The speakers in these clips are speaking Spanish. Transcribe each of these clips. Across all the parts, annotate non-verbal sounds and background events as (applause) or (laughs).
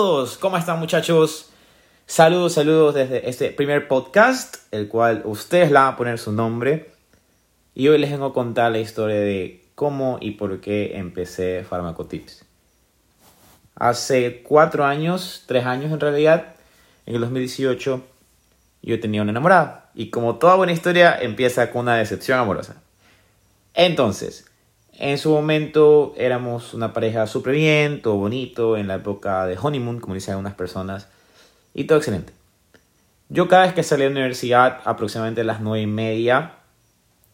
todos, ¿cómo están muchachos? Saludos, saludos desde este primer podcast, el cual ustedes le van a poner su nombre. Y hoy les vengo a contar la historia de cómo y por qué empecé Farmacotips. Hace cuatro años, tres años en realidad, en el 2018, yo tenía una enamorada. Y como toda buena historia, empieza con una decepción amorosa. Entonces, en su momento éramos una pareja súper bien, todo bonito, en la época de honeymoon, como dicen algunas personas, y todo excelente. Yo cada vez que salía de la universidad, aproximadamente a las nueve y media,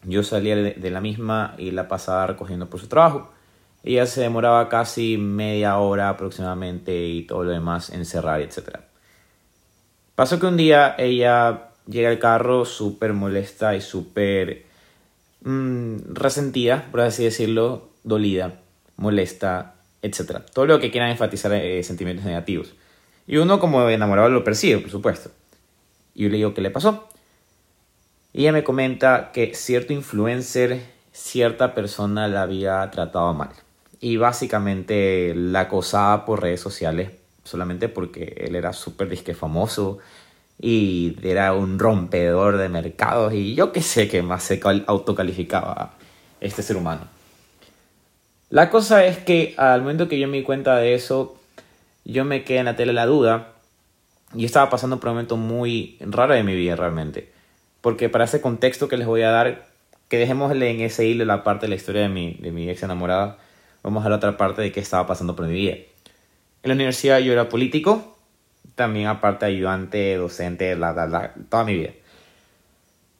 yo salía de la misma y la pasaba recogiendo por su trabajo. Ella se demoraba casi media hora aproximadamente y todo lo demás en cerrar, etc. Pasó que un día ella llega al carro súper molesta y súper Mm, resentida, por así decirlo, dolida, molesta, etc. Todo lo que quieran enfatizar eh, sentimientos negativos. Y uno como enamorado lo percibe, por supuesto. Y yo le digo, ¿qué le pasó? Y ella me comenta que cierto influencer, cierta persona la había tratado mal. Y básicamente la acosaba por redes sociales solamente porque él era súper disque famoso y era un rompedor de mercados y yo qué sé qué más se autocalificaba este ser humano. La cosa es que al momento que yo me di cuenta de eso, yo me quedé en la tele la duda y estaba pasando un momento muy raro de mi vida realmente. Porque para ese contexto que les voy a dar, que dejémosle en ese hilo la parte de la historia de mi, de mi ex enamorada, vamos a la otra parte de qué estaba pasando por mi vida. En la universidad yo era político, también aparte ayudante, docente, la, toda mi vida.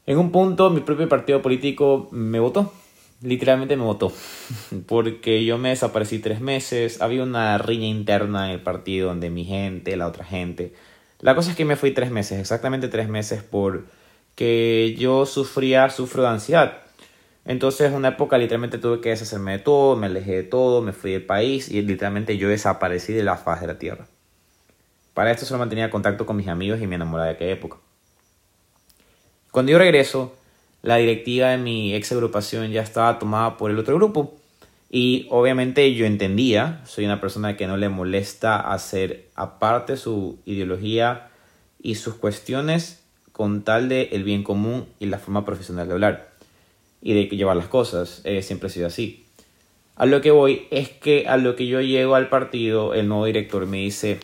En un punto mi propio partido político me votó, literalmente me votó, (laughs) porque yo me desaparecí tres meses, había una riña interna en el partido donde mi gente, la otra gente. La cosa es que me fui tres meses, exactamente tres meses, porque yo sufría, sufro de ansiedad. Entonces, en una época literalmente tuve que deshacerme de todo, me alejé de todo, me fui del país y literalmente yo desaparecí de la faz de la tierra. Para esto solo mantenía contacto con mis amigos y mi enamorada de aquella época. Cuando yo regreso, la directiva de mi ex agrupación ya estaba tomada por el otro grupo. Y obviamente yo entendía, soy una persona que no le molesta hacer aparte su ideología y sus cuestiones con tal de el bien común y la forma profesional de hablar y de llevar las cosas. siempre ha sido así. A lo que voy es que a lo que yo llego al partido, el nuevo director me dice,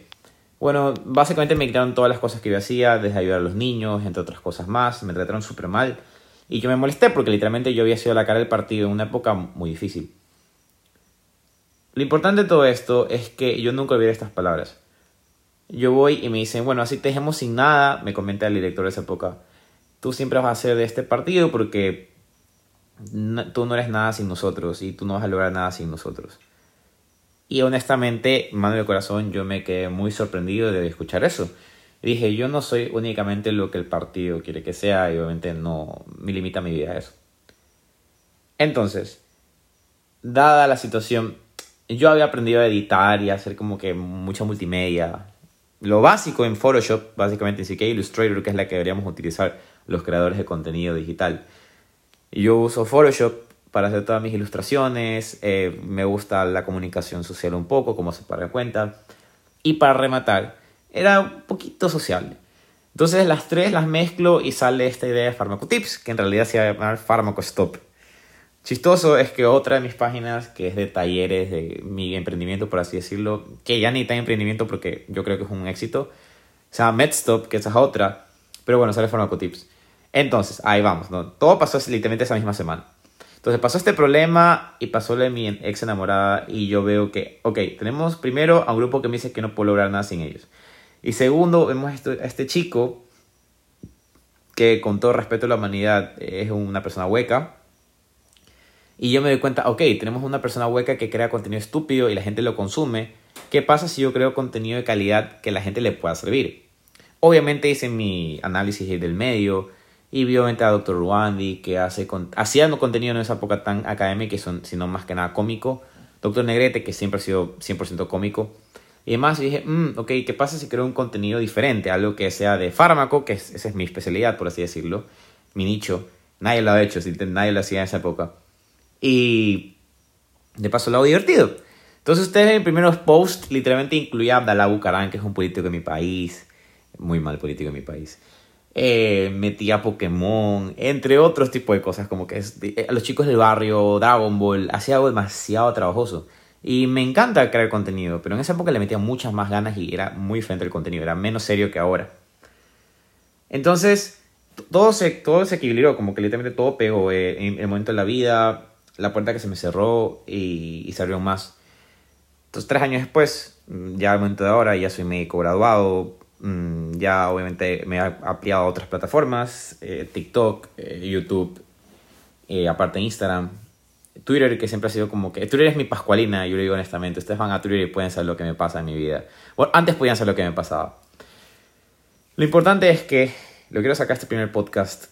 bueno, básicamente me quitaron todas las cosas que yo hacía, desde ayudar a los niños, entre otras cosas más. Me trataron súper mal. Y yo me molesté porque literalmente yo había sido la cara del partido en una época muy difícil. Lo importante de todo esto es que yo nunca olvidé estas palabras. Yo voy y me dicen, bueno, así te dejemos sin nada, me comenta el director de esa época. Tú siempre vas a ser de este partido porque tú no eres nada sin nosotros y tú no vas a lograr nada sin nosotros. Y honestamente, mano de corazón, yo me quedé muy sorprendido de escuchar eso. dije, yo no soy únicamente lo que el partido quiere que sea y obviamente no me limita mi vida a eso. Entonces, dada la situación, yo había aprendido a editar y a hacer como que mucha multimedia. Lo básico en Photoshop, básicamente en CK Illustrator, que es la que deberíamos utilizar los creadores de contenido digital. Yo uso Photoshop para hacer todas mis ilustraciones. Eh, me gusta la comunicación social un poco, como se para cuenta. Y para rematar, era un poquito sociable. Entonces las tres las mezclo y sale esta idea de Farmacotips, que en realidad se va a llamar Farmacostop. Chistoso es que otra de mis páginas, que es de talleres de mi emprendimiento, por así decirlo, que ya ni tan emprendimiento porque yo creo que es un éxito, se llama MedStop, que esa es otra, pero bueno, sale Farmacotips. Entonces, ahí vamos, ¿no? Todo pasó literalmente esa misma semana. Entonces pasó este problema y pasó de mi ex enamorada y yo veo que, ok, tenemos primero a un grupo que me dice que no puedo lograr nada sin ellos. Y segundo, vemos a este chico que con todo respeto a la humanidad es una persona hueca. Y yo me doy cuenta, ok, tenemos una persona hueca que crea contenido estúpido y la gente lo consume. ¿Qué pasa si yo creo contenido de calidad que la gente le pueda servir? Obviamente hice mi análisis del medio, y obviamente a Dr. Ruandi, que hace hacía contenido en esa época tan académica, sino más que nada cómico. Dr. Negrete, que siempre ha sido 100% cómico. Y además dije, mm, ok, ¿qué pasa si creo un contenido diferente? Algo que sea de fármaco, que esa es mi especialidad, por así decirlo. Mi nicho. Nadie lo ha hecho, nadie lo hacía en esa época. Y de paso lo hago divertido. Entonces ustedes en primeros posts literalmente incluía a Abdalá Bucarán, que es un político de mi país, muy mal político de mi país. Eh, metía Pokémon, entre otros tipos de cosas, como que es, eh, los chicos del barrio, Dragon Ball, hacía algo demasiado trabajoso. Y me encanta crear contenido, pero en esa época le metía muchas más ganas y era muy diferente el contenido, era menos serio que ahora. Entonces, todo se, todo se equilibró, como que literalmente todo pegó. Eh, en el momento de la vida, la puerta que se me cerró y, y se abrió más. Entonces, tres años después, mm, ya al momento de ahora, ya soy médico graduado, ya obviamente me he ampliado a otras plataformas, eh, TikTok, eh, YouTube, eh, aparte Instagram, Twitter, que siempre ha sido como que... Twitter es mi pascualina, yo lo digo honestamente. Ustedes van a Twitter y pueden saber lo que me pasa en mi vida. Bueno, antes podían saber lo que me pasaba. Lo importante es que lo quiero sacar este primer podcast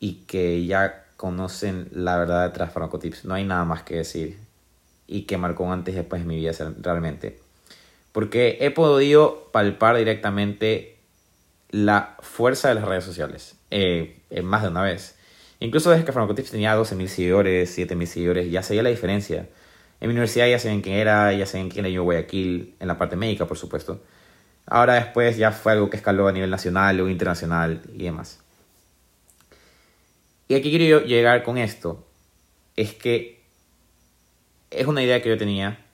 y que ya conocen la verdad detrás de Farmacotips. No hay nada más que decir y que marcó antes y después de mi vida realmente. Porque he podido palpar directamente la fuerza de las redes sociales. Eh, más de una vez. Incluso desde que Farmacotips tenía 12.000 seguidores, 7.000 seguidores, ya se la diferencia. En mi universidad ya saben quién era, ya saben quién era yo Guayaquil, en la parte médica, por supuesto. Ahora después ya fue algo que escaló a nivel nacional o internacional y demás. Y aquí quiero llegar con esto. Es que es una idea que yo tenía.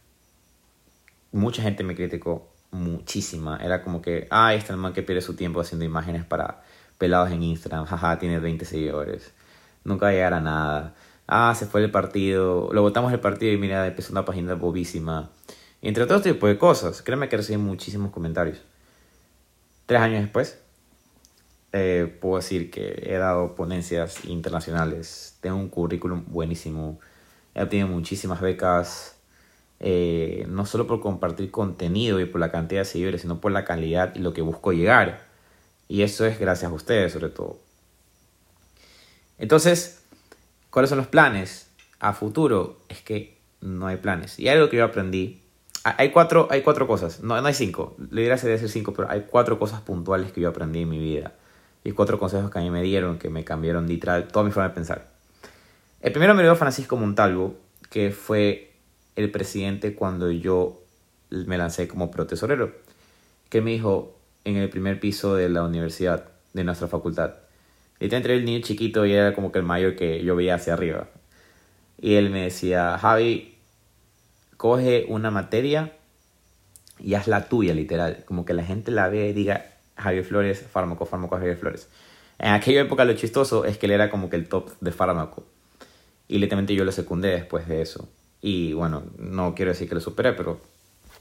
Mucha gente me criticó muchísima. Era como que, ah, este es el man que pierde su tiempo haciendo imágenes para pelados en Instagram. Jaja, tiene 20 seguidores. Nunca va a llegar a nada. Ah, se fue el partido. Lo votamos el partido y mira, empezó una página bobísima. entre otros tipos de cosas. Créeme que recibí muchísimos comentarios. Tres años después, eh, puedo decir que he dado ponencias internacionales. Tengo un currículum buenísimo He obtenido muchísimas becas, eh, no solo por compartir contenido y por la cantidad de seguidores, sino por la calidad y lo que busco llegar. Y eso es gracias a ustedes, sobre todo. Entonces, ¿cuáles son los planes a futuro? Es que no hay planes. Y algo que yo aprendí. Hay cuatro, hay cuatro cosas, no, no hay cinco. Le diría decir cinco, pero hay cuatro cosas puntuales que yo aprendí en mi vida. Y cuatro consejos que a mí me dieron, que me cambiaron literal toda mi forma de pensar. El primero me dio Francisco Montalvo, que fue el presidente cuando yo me lancé como protesorero, que me dijo en el primer piso de la universidad, de nuestra facultad. Entre el niño chiquito y era como que el mayor que yo veía hacia arriba. Y él me decía, Javi, coge una materia y hazla tuya, literal. Como que la gente la ve y diga, Javier Flores, fármaco, fármaco, Javier Flores. En aquella época lo chistoso es que él era como que el top de fármaco. Y literalmente yo lo secundé después de eso. Y bueno, no quiero decir que lo superé, pero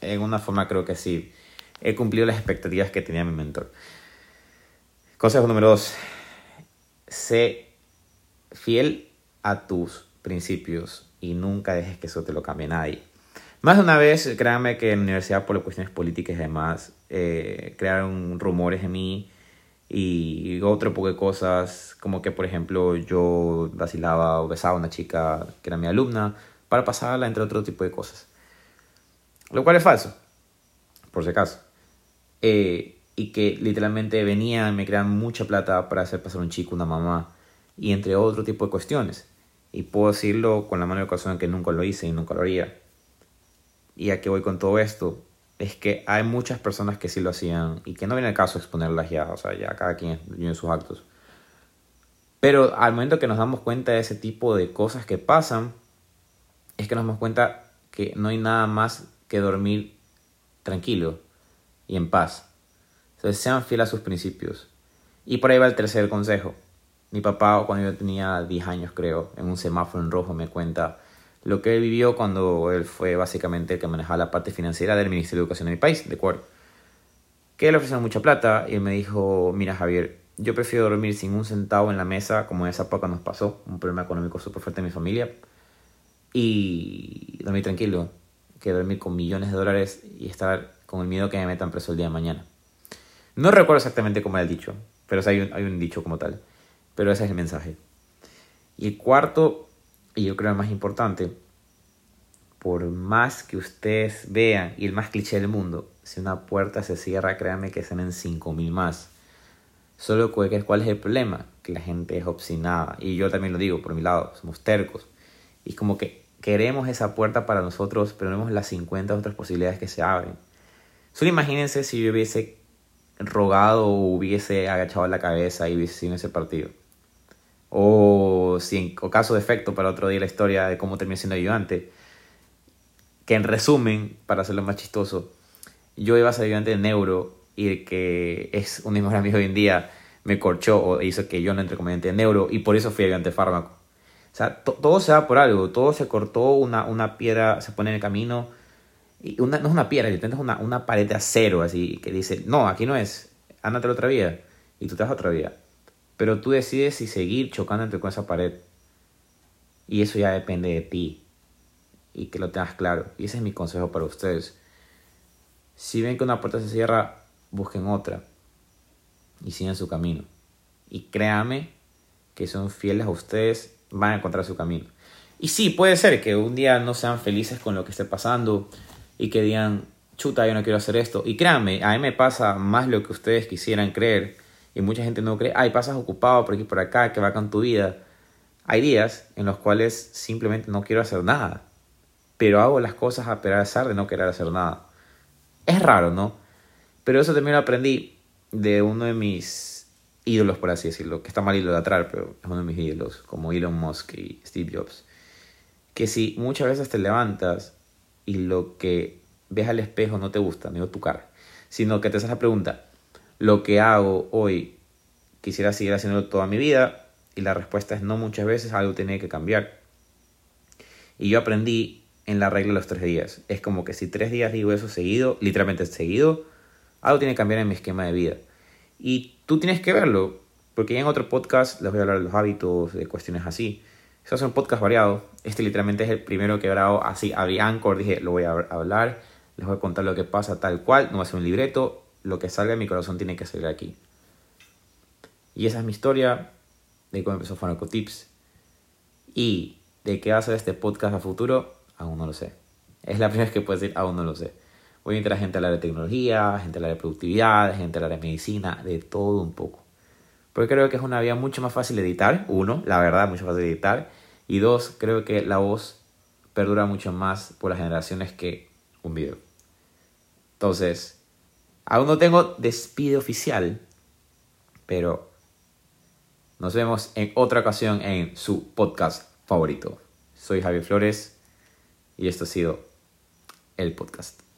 en una forma creo que sí. He cumplido las expectativas que tenía mi mentor. Consejo número dos. Sé fiel a tus principios y nunca dejes que eso te lo cambie nadie. Más de una vez, créanme que en la universidad, por cuestiones políticas y demás, eh, crearon rumores en mí y otro poco de cosas, como que por ejemplo yo vacilaba o besaba a una chica que era mi alumna para pasarla entre otro tipo de cosas. Lo cual es falso, por si acaso. Eh, y que literalmente venían, me crean mucha plata para hacer pasar un chico, una mamá, y entre otro tipo de cuestiones. Y puedo decirlo con la mano corazón que nunca lo hice y nunca lo haría. Y a qué voy con todo esto, es que hay muchas personas que sí lo hacían y que no viene el caso exponerlas ya, o sea, ya cada quien en sus actos. Pero al momento que nos damos cuenta de ese tipo de cosas que pasan, es que nos damos cuenta que no hay nada más que dormir tranquilo y en paz. Entonces sean fieles a sus principios. Y por ahí va el tercer consejo. Mi papá, cuando yo tenía 10 años creo, en un semáforo en rojo me cuenta, lo que él vivió cuando él fue básicamente el que manejaba la parte financiera del Ministerio de Educación de mi país, de acuerdo. Que le ofrecieron mucha plata y él me dijo, mira Javier, yo prefiero dormir sin un centavo en la mesa, como en esa época nos pasó, un problema económico súper fuerte en mi familia, y dormir tranquilo, que dormir con millones de dólares y estar con el miedo que me metan preso el día de mañana. No recuerdo exactamente cómo era el dicho, pero hay un, hay un dicho como tal, pero ese es el mensaje. Y el cuarto y yo creo el más importante, por más que ustedes vean, y el más cliché del mundo, si una puerta se cierra, créanme que salen 5.000 más. Solo ¿cuál es el problema? Que la gente es obstinada. Y yo también lo digo por mi lado, somos tercos. Y como que queremos esa puerta para nosotros, pero vemos las 50 otras posibilidades que se abren. Solo imagínense si yo hubiese rogado o hubiese agachado la cabeza y hubiese sido ese partido. O, si en o caso de efecto, para otro día la historia de cómo terminé siendo ayudante. Que en resumen, para hacerlo más chistoso, yo iba a ser ayudante de neuro y el que es un de mis hoy en día me corchó o hizo que yo no entre como ayudante de neuro y por eso fui ayudante de fármaco. O sea, todo se da por algo, todo se cortó, una, una piedra se pone en el camino y una, no es una piedra, es una, una pared de acero así que dice, no, aquí no es, ándate la otra vía. Y tú te vas a otra vía. Pero tú decides si seguir chocándote con esa pared. Y eso ya depende de ti. Y que lo tengas claro. Y ese es mi consejo para ustedes. Si ven que una puerta se cierra, busquen otra. Y sigan su camino. Y créame que son fieles a ustedes, van a encontrar su camino. Y sí, puede ser que un día no sean felices con lo que esté pasando y que digan, chuta, yo no quiero hacer esto. Y créanme, a mí me pasa más lo que ustedes quisieran creer. Y mucha gente no cree, ay, pasas ocupado por aquí por acá, que va con tu vida. Hay días en los cuales simplemente no quiero hacer nada. Pero hago las cosas a pesar de no querer hacer nada. Es raro, ¿no? Pero eso también lo aprendí de uno de mis ídolos, por así decirlo. Que está mal idolatrar, pero es uno de mis ídolos, como Elon Musk y Steve Jobs. Que si muchas veces te levantas y lo que ves al espejo no te gusta, no tu cara, sino que te haces la pregunta, ¿lo que hago hoy quisiera seguir haciéndolo toda mi vida? Y la respuesta es no muchas veces, algo tiene que cambiar. Y yo aprendí en la regla de los tres días. Es como que si tres días digo eso seguido, literalmente seguido, algo tiene que cambiar en mi esquema de vida. Y tú tienes que verlo, porque ya en otro podcast les voy a hablar de los hábitos, de cuestiones así. Eso es un podcast variado. Este literalmente es el primero que he grabado así. Abrí Anchor, dije, lo voy a hablar. Les voy a contar lo que pasa tal cual. No va a ser un libreto. Lo que salga de mi corazón tiene que salir aquí. Y esa es mi historia de cómo empezó Tips. Y de qué va a ser este podcast a futuro, aún no lo sé. Es la primera vez que puedo decir, aún no lo sé. Voy a a gente al área de tecnología, gente al área de productividad, gente al área de medicina, de todo un poco. Porque creo que es una vía mucho más fácil de editar, uno, la verdad, mucho más fácil de editar. Y dos, creo que la voz perdura mucho más por las generaciones que un video. Entonces, aún no tengo despido oficial, pero nos vemos en otra ocasión en su podcast favorito. Soy Javier Flores y esto ha sido el podcast.